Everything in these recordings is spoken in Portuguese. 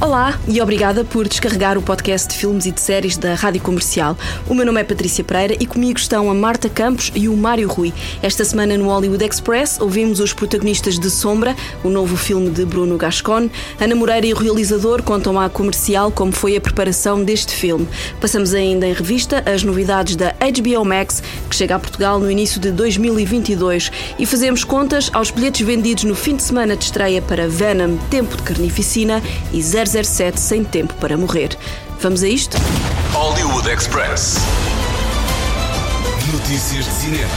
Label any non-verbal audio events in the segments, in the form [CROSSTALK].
Olá e obrigada por descarregar o podcast de filmes e de séries da Rádio Comercial. O meu nome é Patrícia Pereira e comigo estão a Marta Campos e o Mário Rui. Esta semana no Hollywood Express ouvimos os protagonistas de Sombra, o novo filme de Bruno Gascon. Ana Moreira e o realizador contam à Comercial como foi a preparação deste filme. Passamos ainda em revista as novidades da HBO Max, que chega a Portugal no início de 2022 e fazemos contas aos bilhetes vendidos no fim de semana de estreia para Venom, Tempo de Carnificina e 007 Sem Tempo para Morrer. Vamos a isto? Hollywood Express. Notícias de cinema.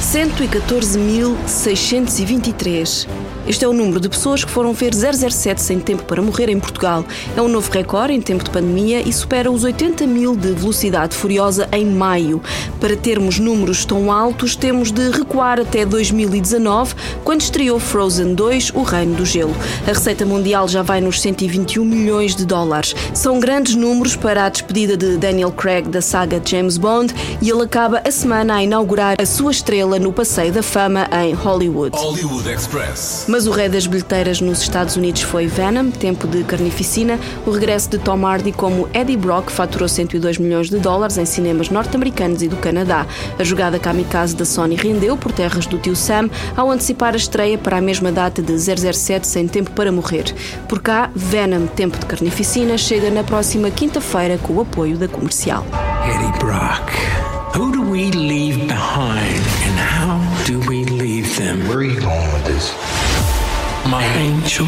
114.623. Este é o número de pessoas que foram ver 007 sem tempo para morrer em Portugal. É um novo recorde em tempo de pandemia e supera os 80 mil de velocidade furiosa em maio. Para termos números tão altos, temos de recuar até 2019, quando estreou Frozen 2, O Reino do Gelo. A receita mundial já vai nos 121 milhões de dólares. São grandes números para a despedida de Daniel Craig da saga James Bond e ele acaba a semana a inaugurar a sua estrela no Passeio da Fama em Hollywood. Hollywood Express. Mas o rei das bilheteiras nos Estados Unidos foi Venom, Tempo de Carnificina. O regresso de Tom Hardy como Eddie Brock faturou 102 milhões de dólares em cinemas norte-americanos e do Canadá. A jogada kamikaze da Sony rendeu por terras do tio Sam ao antecipar a estreia para a mesma data de 007 Sem Tempo para Morrer. Por cá, Venom, Tempo de Carnificina chega na próxima quinta-feira com o apoio da comercial. Eddie Brock. Who do we leave behind and how do we leave them? Where are you going? My angel.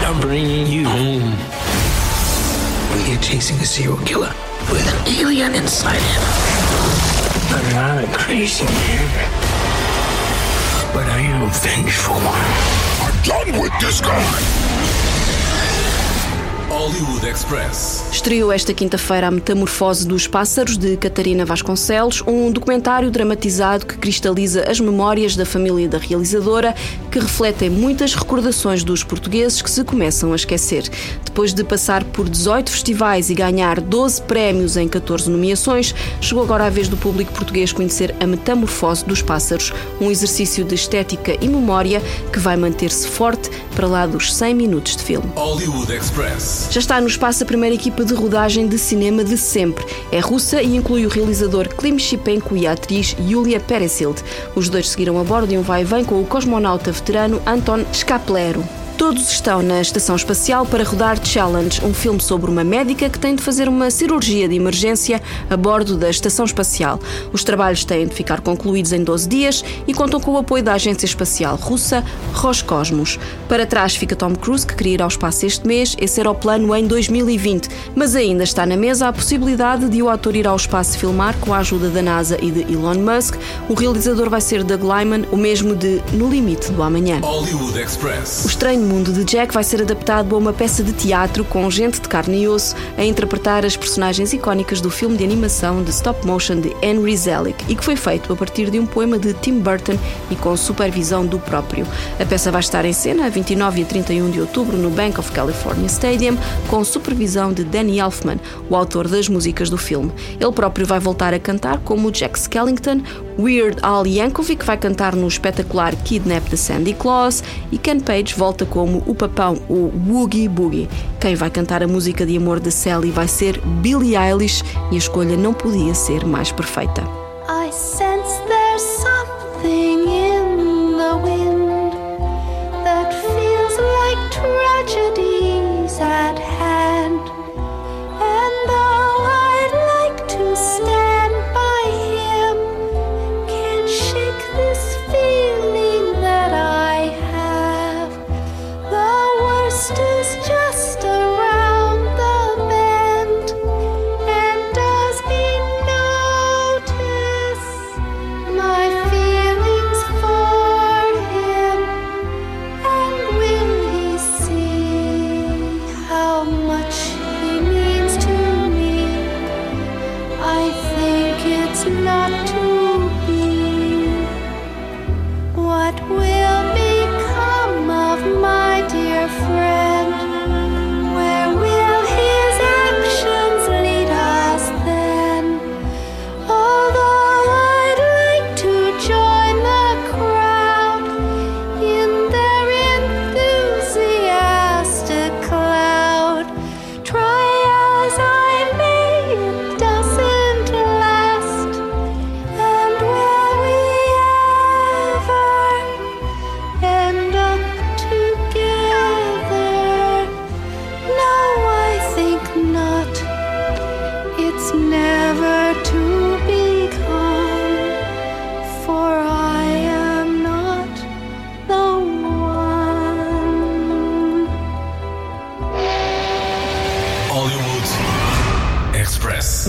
I'm bringing you home. We're chasing a serial killer with an alien inside him. I'm not a crazy man, but I am a vengeful one. I'm done with this guy. Hollywood Express. Estreou esta quinta-feira A Metamorfose dos Pássaros, de Catarina Vasconcelos, um documentário dramatizado que cristaliza as memórias da família da realizadora, que refletem muitas recordações dos portugueses que se começam a esquecer. Depois de passar por 18 festivais e ganhar 12 prémios em 14 nomeações, chegou agora a vez do público português conhecer A Metamorfose dos Pássaros, um exercício de estética e memória que vai manter-se forte para lá dos 100 minutos de filme. Hollywood Express. Já está no espaço a primeira equipa de rodagem de cinema de sempre. É russa e inclui o realizador Klim Shipenko e a atriz Yulia Peresild. Os dois seguiram a bordo de um vai-vem com o cosmonauta veterano Anton Skaplero. Todos estão na estação espacial para rodar Challenge, um filme sobre uma médica que tem de fazer uma cirurgia de emergência a bordo da estação espacial. Os trabalhos têm de ficar concluídos em 12 dias e contam com o apoio da agência espacial russa Roscosmos. Para trás fica Tom Cruise, que queria ir ao espaço este mês. Esse era o plano em 2020, mas ainda está na mesa a possibilidade de o ator ir ao espaço filmar com a ajuda da NASA e de Elon Musk. O realizador vai ser Doug Lyman, o mesmo de No Limite do Amanhã. Hollywood Express. Mundo de Jack vai ser adaptado a uma peça de teatro com gente de carne e osso a interpretar as personagens icónicas do filme de animação de stop motion de Henry Selick e que foi feito a partir de um poema de Tim Burton e com supervisão do próprio. A peça vai estar em cena a 29 e 31 de outubro no Bank of California Stadium com supervisão de Danny Elfman, o autor das músicas do filme. Ele próprio vai voltar a cantar como Jack Skellington, Weird Al Yankovic vai cantar no espetacular Kidnap the Sandy Claus e Ken Page volta como o papão, o Woogie Boogie. Quem vai cantar a música de amor de Sally vai ser Billie Eilish e a escolha não podia ser mais perfeita.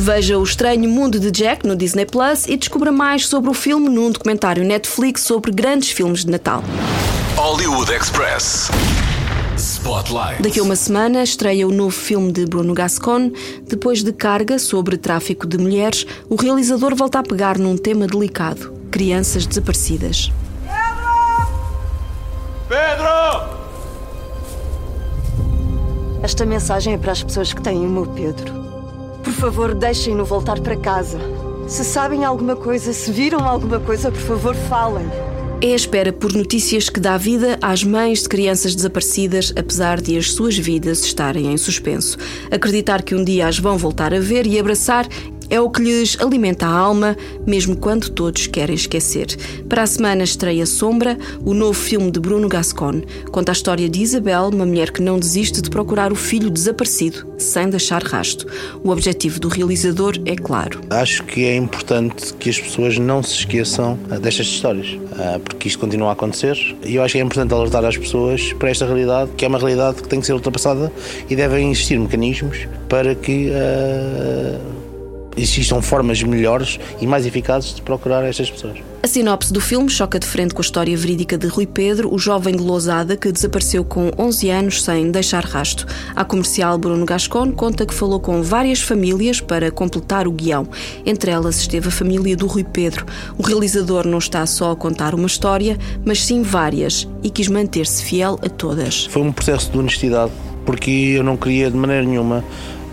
Veja o Estranho Mundo de Jack no Disney Plus e descubra mais sobre o filme num documentário Netflix sobre grandes filmes de Natal. Hollywood Express. Spotlight. Daqui a uma semana estreia o novo filme de Bruno Gascon. Depois de carga sobre tráfico de mulheres, o realizador volta a pegar num tema delicado: crianças desaparecidas. Pedro! Esta mensagem é para as pessoas que têm o meu Pedro. Por favor, deixem-no voltar para casa. Se sabem alguma coisa, se viram alguma coisa, por favor, falem. É a espera por notícias que dá vida às mães de crianças desaparecidas, apesar de as suas vidas estarem em suspenso. Acreditar que um dia as vão voltar a ver e abraçar é o que lhes alimenta a alma, mesmo quando todos querem esquecer. Para a semana estreia Sombra, o novo filme de Bruno Gascon. Conta a história de Isabel, uma mulher que não desiste de procurar o filho desaparecido, sem deixar rasto. O objetivo do realizador é claro. Acho que é importante que as pessoas não se esqueçam ah, destas histórias, ah, porque isto continua a acontecer e eu acho que é importante alertar as pessoas para esta realidade, que é uma realidade que tem que ser ultrapassada e devem existir mecanismos para que uh, existam formas melhores e mais eficazes de procurar estas pessoas. A sinopse do filme choca de frente com a história verídica de Rui Pedro, o jovem de Lousada que desapareceu com 11 anos sem deixar rasto. A comercial Bruno Gascon conta que falou com várias famílias para completar o guião. Entre elas esteve a família do Rui Pedro. O realizador não está só a contar uma história, mas sim várias e quis manter-se fiel a todas. Foi um processo de honestidade, porque eu não queria de maneira nenhuma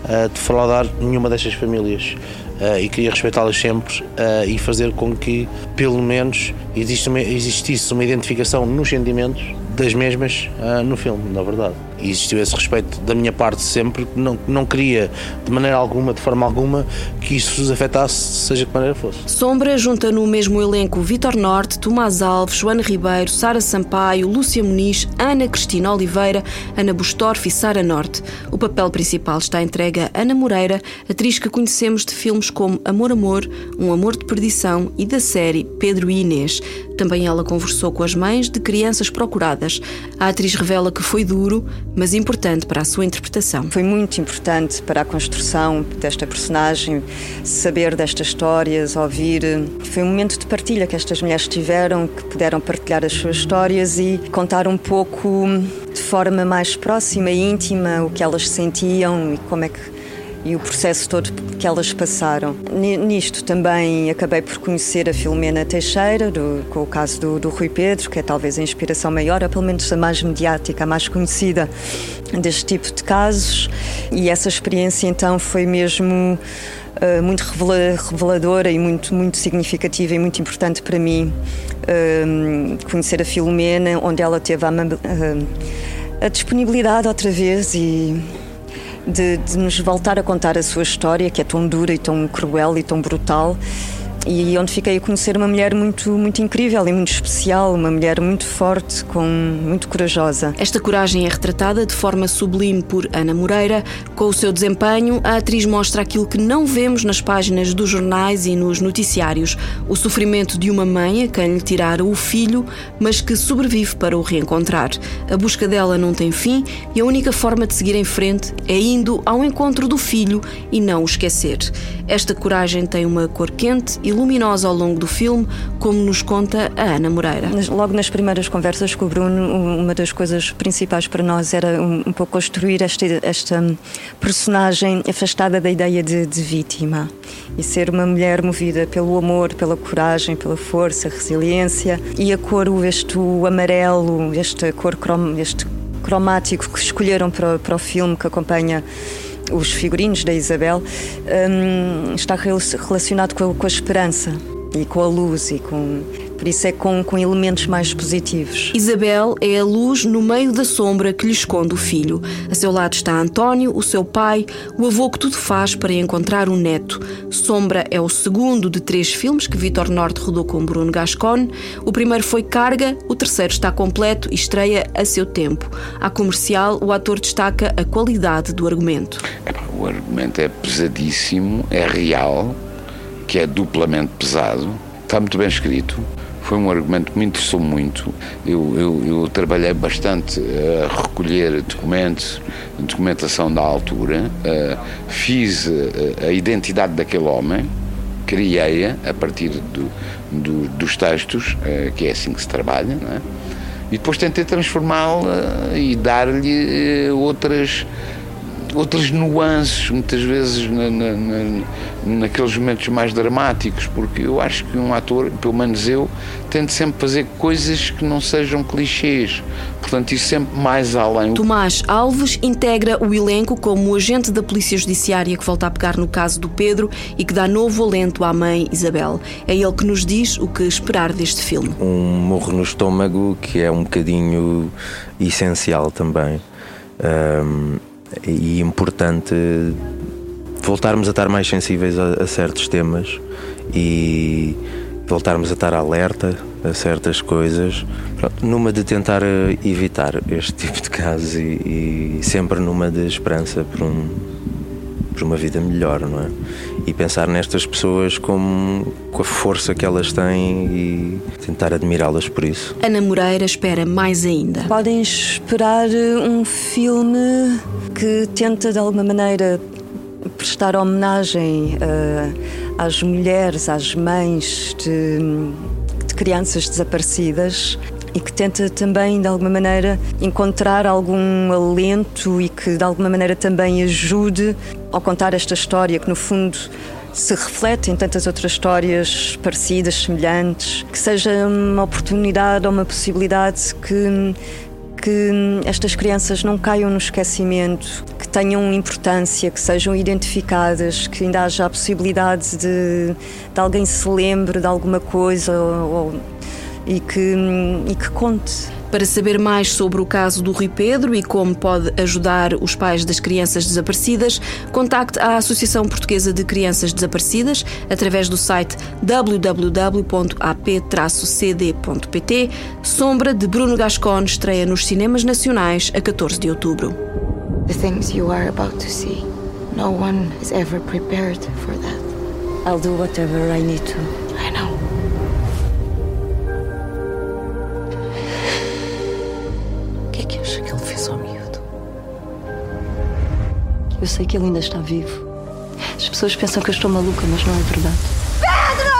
uh, defraudar nenhuma destas famílias. Uh, e queria respeitá-las sempre uh, e fazer com que, pelo menos, existisse uma identificação nos sentimentos das mesmas no filme, na verdade. E existiu esse respeito da minha parte sempre, não, não queria de maneira alguma, de forma alguma, que isso os afetasse, seja que maneira fosse. Sombra junta no mesmo elenco Vitor Norte, Tomás Alves, Joana Ribeiro, Sara Sampaio, Lúcia Muniz, Ana Cristina Oliveira, Ana Bustorff e Sara Norte. O papel principal está entregue a Ana Moreira, atriz que conhecemos de filmes como Amor Amor, Um Amor de Perdição e da série Pedro e Inês. Também ela conversou com as mães de crianças procuradas. A atriz revela que foi duro, mas importante para a sua interpretação. Foi muito importante para a construção desta personagem, saber destas histórias, ouvir. Foi um momento de partilha que estas mulheres tiveram, que puderam partilhar as suas histórias e contar um pouco de forma mais próxima e íntima o que elas sentiam e como é que e o processo todo que elas passaram. Nisto também acabei por conhecer a Filomena Teixeira, do, com o caso do, do, Rui Pedro, que é talvez a inspiração maior, ou pelo menos a mais mediática, a mais conhecida deste tipo de casos. E essa experiência então foi mesmo uh, muito reveladora e muito, muito significativa e muito importante para mim. Uh, conhecer a Filomena, onde ela teve a, uh, a disponibilidade outra vez e de, de nos voltar a contar a sua história, que é tão dura e tão cruel e tão brutal e onde fiquei a conhecer uma mulher muito, muito incrível e muito especial, uma mulher muito forte, com, muito corajosa. Esta coragem é retratada de forma sublime por Ana Moreira. Com o seu desempenho, a atriz mostra aquilo que não vemos nas páginas dos jornais e nos noticiários: o sofrimento de uma mãe a quem lhe tiraram o filho, mas que sobrevive para o reencontrar. A busca dela não tem fim e a única forma de seguir em frente é indo ao encontro do filho e não o esquecer. Esta coragem tem uma cor quente e luminosa ao longo do filme, como nos conta a Ana Moreira. Logo nas primeiras conversas com o Bruno, uma das coisas principais para nós era um, um pouco construir esta, esta personagem afastada da ideia de, de vítima e ser uma mulher movida pelo amor, pela coragem, pela força, resiliência e a cor, este amarelo, este cor crom, este cromático que escolheram para, para o filme que acompanha os figurinos da Isabel, um, está relacionado com a, com a esperança e com a luz e com por isso é com, com elementos mais positivos. Isabel é a luz no meio da sombra que lhe esconde o filho. A seu lado está António, o seu pai, o avô que tudo faz para encontrar o neto. Sombra é o segundo de três filmes que Vitor Norte rodou com Bruno Gascon. O primeiro foi Carga, o terceiro está completo e estreia a seu tempo. À comercial, o ator destaca a qualidade do argumento. O argumento é pesadíssimo, é real, que é duplamente pesado, está muito bem escrito foi um argumento que me interessou muito. Eu, eu, eu trabalhei bastante a recolher documentos, documentação da altura, fiz a, a identidade daquele homem, criei-a a partir do, do, dos textos, uh, que é assim que se trabalha, não é? e depois tentei transformá-la e dar-lhe outras outras nuances, muitas vezes na, na, na, naqueles momentos mais dramáticos, porque eu acho que um ator, pelo menos eu, tento sempre fazer coisas que não sejam clichês. Portanto, isso sempre mais além. Tomás Alves integra o elenco como o agente da Polícia Judiciária que volta a pegar no caso do Pedro e que dá novo alento à mãe Isabel. É ele que nos diz o que esperar deste filme. Um morro no estômago que é um bocadinho essencial também. Um, e importante voltarmos a estar mais sensíveis a, a, certos temas e voltarmos a estar alerta a certas coisas, numa de tentar eh, evitar este [LAUGHS] tipo de casos e, e sempre numa de esperança por, um, por uma vida melhor, não é? E pensar nestas pessoas como, com a força que elas têm e tentar admirá-las por isso. Ana Moreira espera mais ainda. Podem esperar eh, um filme que tenta de alguma maneira prestar homenagem uh, às mulheres, às mães de, de crianças desaparecidas e que tenta também, de alguma maneira, encontrar algum alento e que, de alguma maneira, também ajude ao contar esta história, que, no fundo, se reflete em tantas outras histórias parecidas, semelhantes, que seja uma oportunidade ou uma possibilidade que que estas crianças não caiam no esquecimento, que tenham importância, que sejam identificadas, que ainda haja a possibilidade de, de alguém se lembre de alguma coisa ou, e, que, e que conte. Para saber mais sobre o caso do Rui Pedro e como pode ajudar os pais das crianças desaparecidas, contacte a Associação Portuguesa de Crianças Desaparecidas através do site www.ap-cd.pt. Sombra de Bruno Gascon estreia nos cinemas nacionais a 14 de outubro. The things you are about to see, no one is ever prepared for that. I'll do whatever I need to. Eu sei que ele ainda está vivo. As pessoas pensam que eu estou maluca, mas não é verdade. Pedro!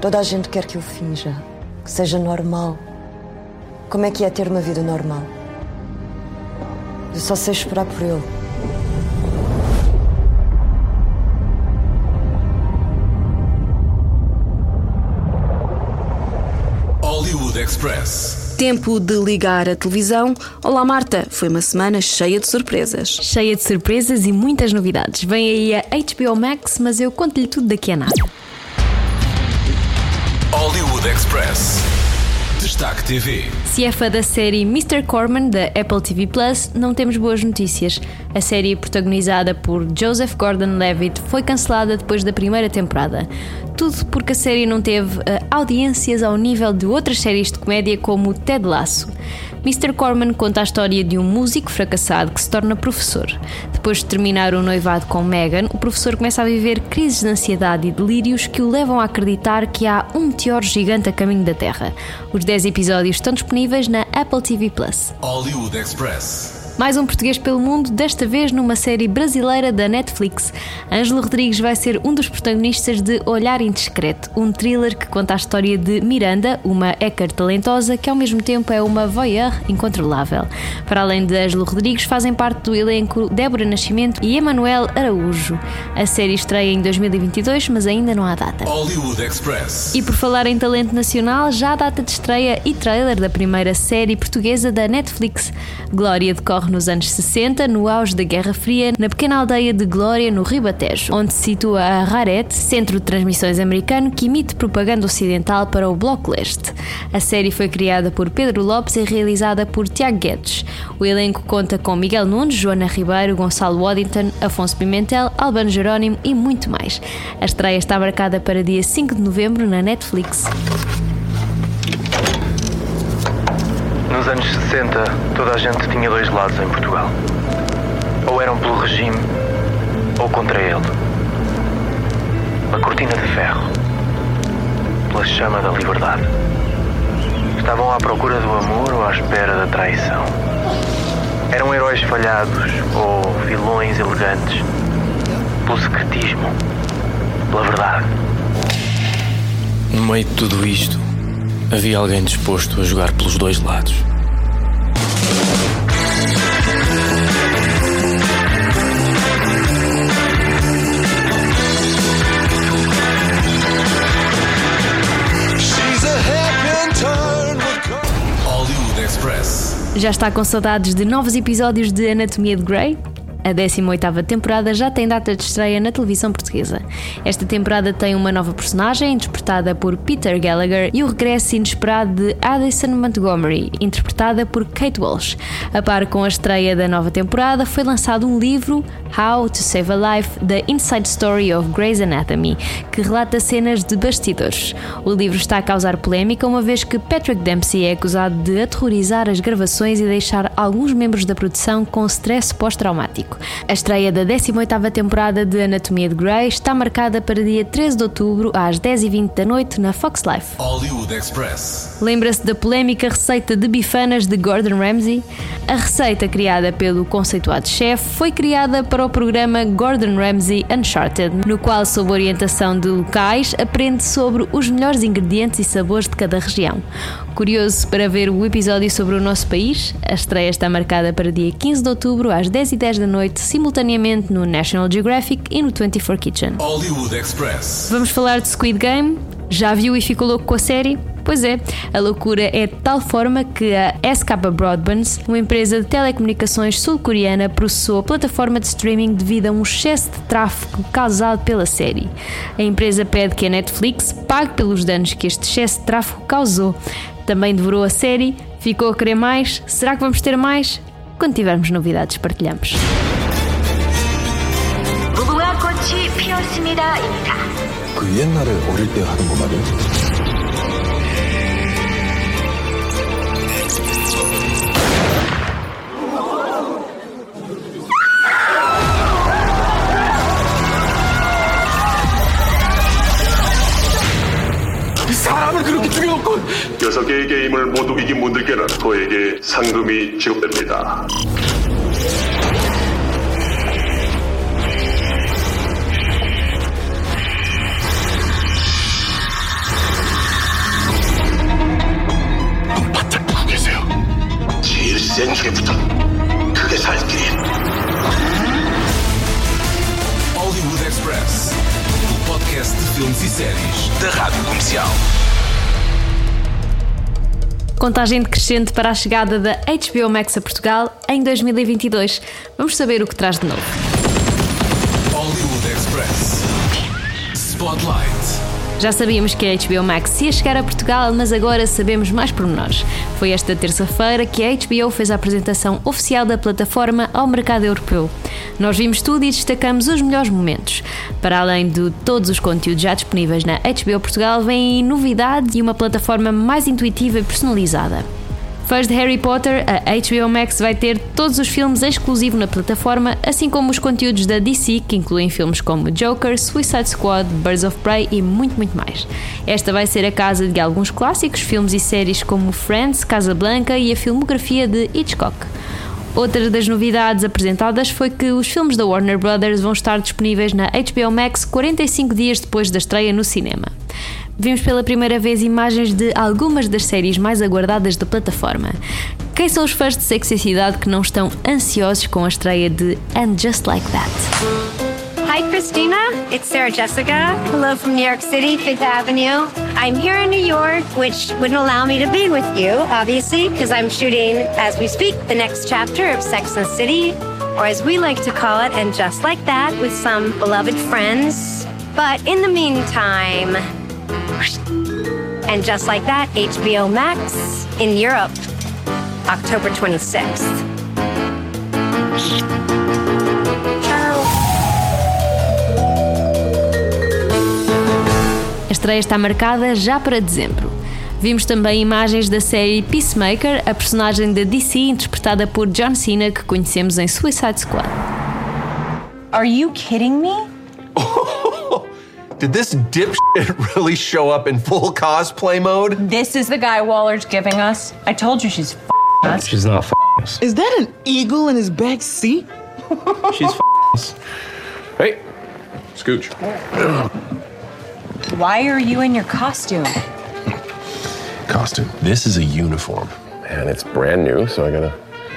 Toda a gente quer que eu finja, que seja normal. Como é que é ter uma vida normal? Eu só sei esperar por ele. Hollywood Express. Tempo de ligar a televisão. Olá, Marta. Foi uma semana cheia de surpresas. Cheia de surpresas e muitas novidades. Vem aí a HBO Max, mas eu conto-lhe tudo daqui a nada. Hollywood Express. Destaque TV. Se é fã da série Mr. Corman da Apple TV Plus, não temos boas notícias. A série protagonizada por Joseph Gordon-Levitt foi cancelada depois da primeira temporada. Tudo porque a série não teve uh, audiências ao nível de outras séries de comédia como Ted Lasso. Mr. Corman conta a história de um músico fracassado que se torna professor. Depois de terminar o noivado com Megan, o professor começa a viver crises de ansiedade e delírios que o levam a acreditar que há um meteoro gigante a caminho da Terra. Os 10 episódios estão disponíveis na Apple TV Plus. Hollywood Express. Mais um português pelo mundo, desta vez numa série brasileira da Netflix. Ângelo Rodrigues vai ser um dos protagonistas de Olhar Indiscreto, um thriller que conta a história de Miranda, uma hacker talentosa que ao mesmo tempo é uma voyeur incontrolável. Para além de Ângelo Rodrigues, fazem parte do elenco Débora Nascimento e Emanuel Araújo. A série estreia em 2022, mas ainda não há data. Hollywood Express. E por falar em talento nacional, já há data de estreia e trailer da primeira série portuguesa da Netflix. Glória decorre nos anos 60, no auge da Guerra Fria, na pequena aldeia de Glória, no Ribatejo, onde se situa a Raret, centro de transmissões americano que emite propaganda ocidental para o Bloco Leste. A série foi criada por Pedro Lopes e realizada por Tiago Guedes. O elenco conta com Miguel Nunes, Joana Ribeiro, Gonçalo Waddington, Afonso Pimentel, Albano Jerónimo e muito mais. A estreia está marcada para dia 5 de novembro na Netflix. Nos anos 60, toda a gente tinha dois lados em Portugal. Ou eram pelo regime, ou contra ele. A cortina de ferro. pela chama da liberdade. Estavam à procura do amor ou à espera da traição. Eram heróis falhados ou vilões elegantes. Pelo secretismo. Pela verdade. No meio de tudo isto, havia alguém disposto a jogar pelos dois lados. Já está com saudades de novos episódios de Anatomia de Grey? A 18ª temporada já tem data de estreia na televisão portuguesa. Esta temporada tem uma nova personagem, interpretada por Peter Gallagher, e o regresso inesperado de Addison Montgomery, interpretada por Kate Walsh. A par com a estreia da nova temporada, foi lançado um livro, How to Save a Life: The Inside Story of Grey's Anatomy, que relata cenas de bastidores. O livro está a causar polémica, uma vez que Patrick Dempsey é acusado de aterrorizar as gravações e deixar alguns membros da produção com stress pós-traumático. A estreia da 18ª temporada de Anatomia de Grey está marcada para dia 13 de outubro às 10h20 da noite na Fox Life. Hollywood Express. Lembra-se da polémica receita de bifanas de Gordon Ramsay? A receita criada pelo conceituado chefe foi criada para o programa Gordon Ramsay Uncharted, no qual, sob orientação de locais, aprende sobre os melhores ingredientes e sabores de cada região. Curioso para ver o episódio sobre o nosso país? A estreia está marcada para dia 15 de outubro às 10h10 da noite, simultaneamente no National Geographic e no 24 Kitchen. Hollywood Express. Vamos falar de Squid Game? Já viu e ficou louco com a série? Pois é, a loucura é de tal forma que a SK Broadband, uma empresa de telecomunicações sul-coreana, processou a plataforma de streaming devido a um excesso de tráfego causado pela série. A empresa pede que a Netflix pague pelos danos que este excesso de tráfego causou. Também devorou a série, ficou a querer mais. Será que vamos ter mais? Quando tivermos novidades, partilhamos. 그 옛날에 어릴 때 하던 거 말이야? 사람을 그렇게 죽여놓고 여섯 개의 게임을 모두 이긴 분들께는 저에게 상금이 지급됩니다. Express. O podcast de filmes e séries da Rádio Comercial. Contagem decrescente para a chegada da HBO Max a Portugal em 2022. Vamos saber o que traz de novo. Hollywood Express. Spotlight. Já sabíamos que a HBO Max ia chegar a Portugal, mas agora sabemos mais pormenores. Foi esta terça-feira que a HBO fez a apresentação oficial da plataforma ao mercado europeu. Nós vimos tudo e destacamos os melhores momentos. Para além de todos os conteúdos já disponíveis na HBO Portugal, vem novidades e uma plataforma mais intuitiva e personalizada. Fãs de Harry Potter, a HBO Max vai ter todos os filmes exclusivos na plataforma, assim como os conteúdos da DC, que incluem filmes como Joker, Suicide Squad, Birds of Prey e muito, muito mais. Esta vai ser a casa de alguns clássicos, filmes e séries como Friends, Casablanca e a filmografia de Hitchcock. Outra das novidades apresentadas foi que os filmes da Warner Brothers vão estar disponíveis na HBO Max 45 dias depois da estreia no cinema. Vimos pela primeira vez imagens de algumas das séries mais aguardadas da plataforma. Quem são os fãs de sexicidade que não estão ansiosos com a estreia de And Just Like That? Hi, Christina. It's Sarah Jessica. Hello from New York City, Fifth Avenue. I'm here in New York, which wouldn't allow me to be with you, obviously, because I'm shooting, as we speak, the next chapter of Sex and the City, or as we like to call it, and just like that, with some beloved friends. But in the meantime, and just like that, HBO Max in Europe, October 26th. Estreia está marcada já para dezembro. Vimos também imagens da série Peacemaker, a personagem da DC interpretada por John Cena que conhecemos em Suicide Squad. Are you kidding me? [LAUGHS] Did this dipshit really show up in full cosplay mode? This is the guy Waller's giving us. I told you she's f***ing us. She's not us. Is that an eagle in his back seat? She's us. Hey, scooch. [CLEARS THROAT] Why are you in your costume? Costume. This is a uniform, and it's brand new, so I gotta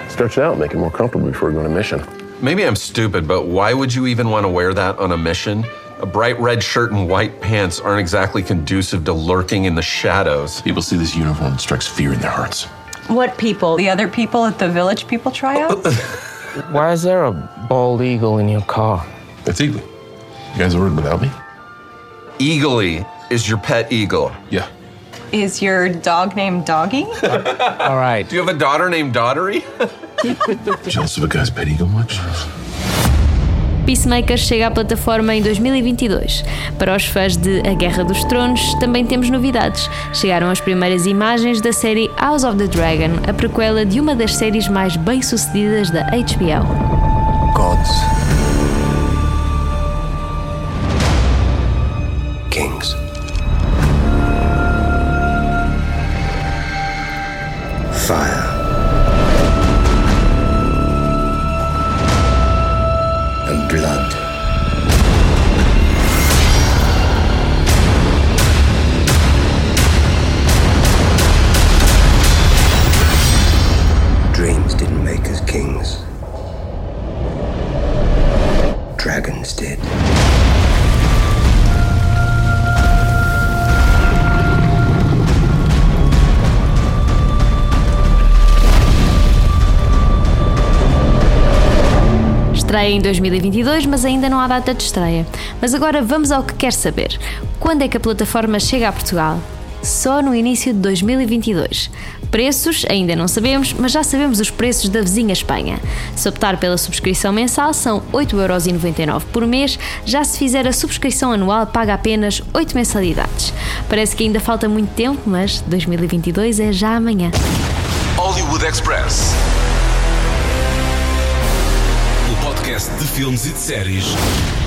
stretch it out, make it more comfortable before we go on a mission. Maybe I'm stupid, but why would you even want to wear that on a mission? A bright red shirt and white pants aren't exactly conducive to lurking in the shadows. People see this uniform, it strikes fear in their hearts. What people? The other people at the Village People tryout? [LAUGHS] Why is there a bald eagle in your car? It's eagle. You guys ordered without me? Eagly is your pet eagle. Yeah. is your dog named Doggy? All right. Do you have a daughter named Daughtery? [LAUGHS] Jealous of a guy's pet eagle much? Peacemaker chega à plataforma em 2022. Para os fãs de A Guerra dos Tronos, também temos novidades. Chegaram as primeiras imagens da série House of the Dragon, a prequela de uma das séries mais bem-sucedidas da HBO. Gods. Estreia em 2022, mas ainda não há data de estreia. Mas agora vamos ao que quer saber. Quando é que a plataforma chega a Portugal? Só no início de 2022. Preços ainda não sabemos, mas já sabemos os preços da vizinha Espanha. Se optar pela subscrição mensal são 8,99€ por mês, já se fizer a subscrição anual paga apenas 8 mensalidades. Parece que ainda falta muito tempo, mas 2022 é já amanhã. Hollywood Express. Podcast de filmes e de séries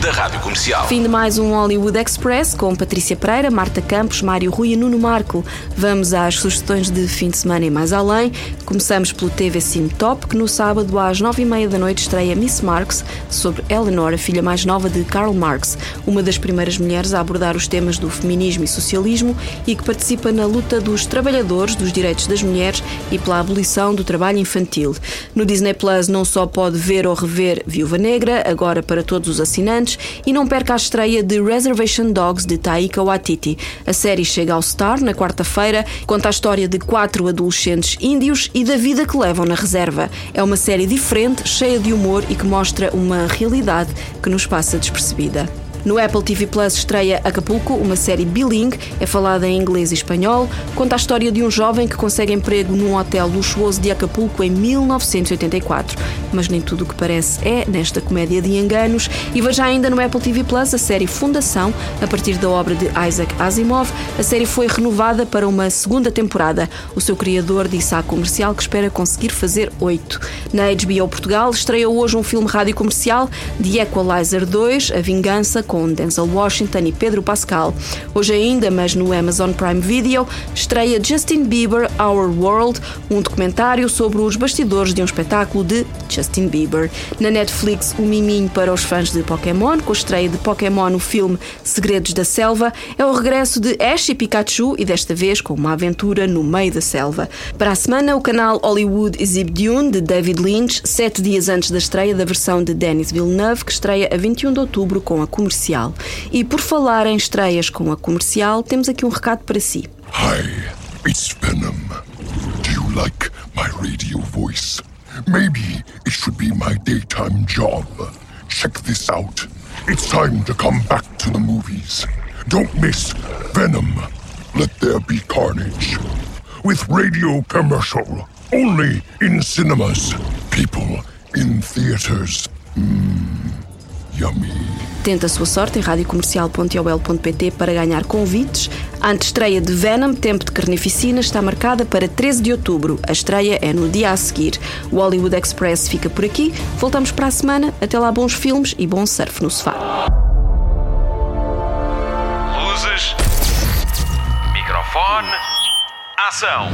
da Rádio Comercial. Fim de mais um Hollywood Express com Patrícia Pereira, Marta Campos, Mário Rui e Nuno Marco. Vamos às sugestões de fim de semana e mais além. Começamos pelo TV Cine Top, que no sábado às nove e meia da noite estreia Miss Marx sobre Eleanor, a filha mais nova de Karl Marx, uma das primeiras mulheres a abordar os temas do feminismo e socialismo e que participa na luta dos trabalhadores, dos direitos das mulheres e pela abolição do trabalho infantil. No Disney Plus não só pode ver ou rever Viúva Negra, agora para todos os assinantes, e não perca a estreia de Reservation Dogs de Taika Waititi. A série chega ao Star na quarta-feira, conta a história de quatro adolescentes índios e da vida que levam na reserva. É uma série diferente, cheia de humor e que mostra uma realidade que nos passa despercebida. No Apple TV Plus estreia Acapulco, uma série bilingue, é falada em inglês e espanhol, conta a história de um jovem que consegue emprego num hotel luxuoso de Acapulco em 1984. Mas nem tudo o que parece é nesta comédia de enganos. E veja ainda no Apple TV Plus a série Fundação, a partir da obra de Isaac Asimov. A série foi renovada para uma segunda temporada. O seu criador disse à comercial que espera conseguir fazer oito. Na HBO Portugal estreia hoje um filme rádio comercial, The Equalizer 2, A Vingança, com Denzel Washington e Pedro Pascal. Hoje ainda, mas no Amazon Prime Video, estreia Justin Bieber Our World, um documentário sobre os bastidores de um espetáculo de Justin Bieber. Na Netflix, o miminho para os fãs de Pokémon, com a estreia de Pokémon no filme Segredos da Selva, é o regresso de Ash e Pikachu e desta vez com uma aventura no meio da selva. Para a semana, o canal Hollywood exibe Dune, de David Lynch, sete dias antes da estreia da versão de Denis Villeneuve, que estreia a 21 de outubro com a comercial. E por falar em estreias com a comercial, temos aqui um recado para si. Hi, it's Venom. Do you like my radio voice? Maybe it should be my daytime job. Check this out. It's time to come back to the movies. Don't miss Venom. Let there be carnage. With radio commercial. Only in cinemas. People in theaters. Mmm. Yummy. Tenta a sua sorte em radiocomercial.ol.pt para ganhar convites. A antestreia de Venom, Tempo de Carnificina, está marcada para 13 de outubro. A estreia é no dia a seguir. O Hollywood Express fica por aqui. Voltamos para a semana. Até lá, bons filmes e bom surf no sofá. Microfone. Ação.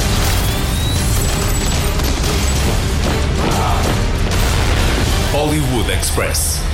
Hollywood Express.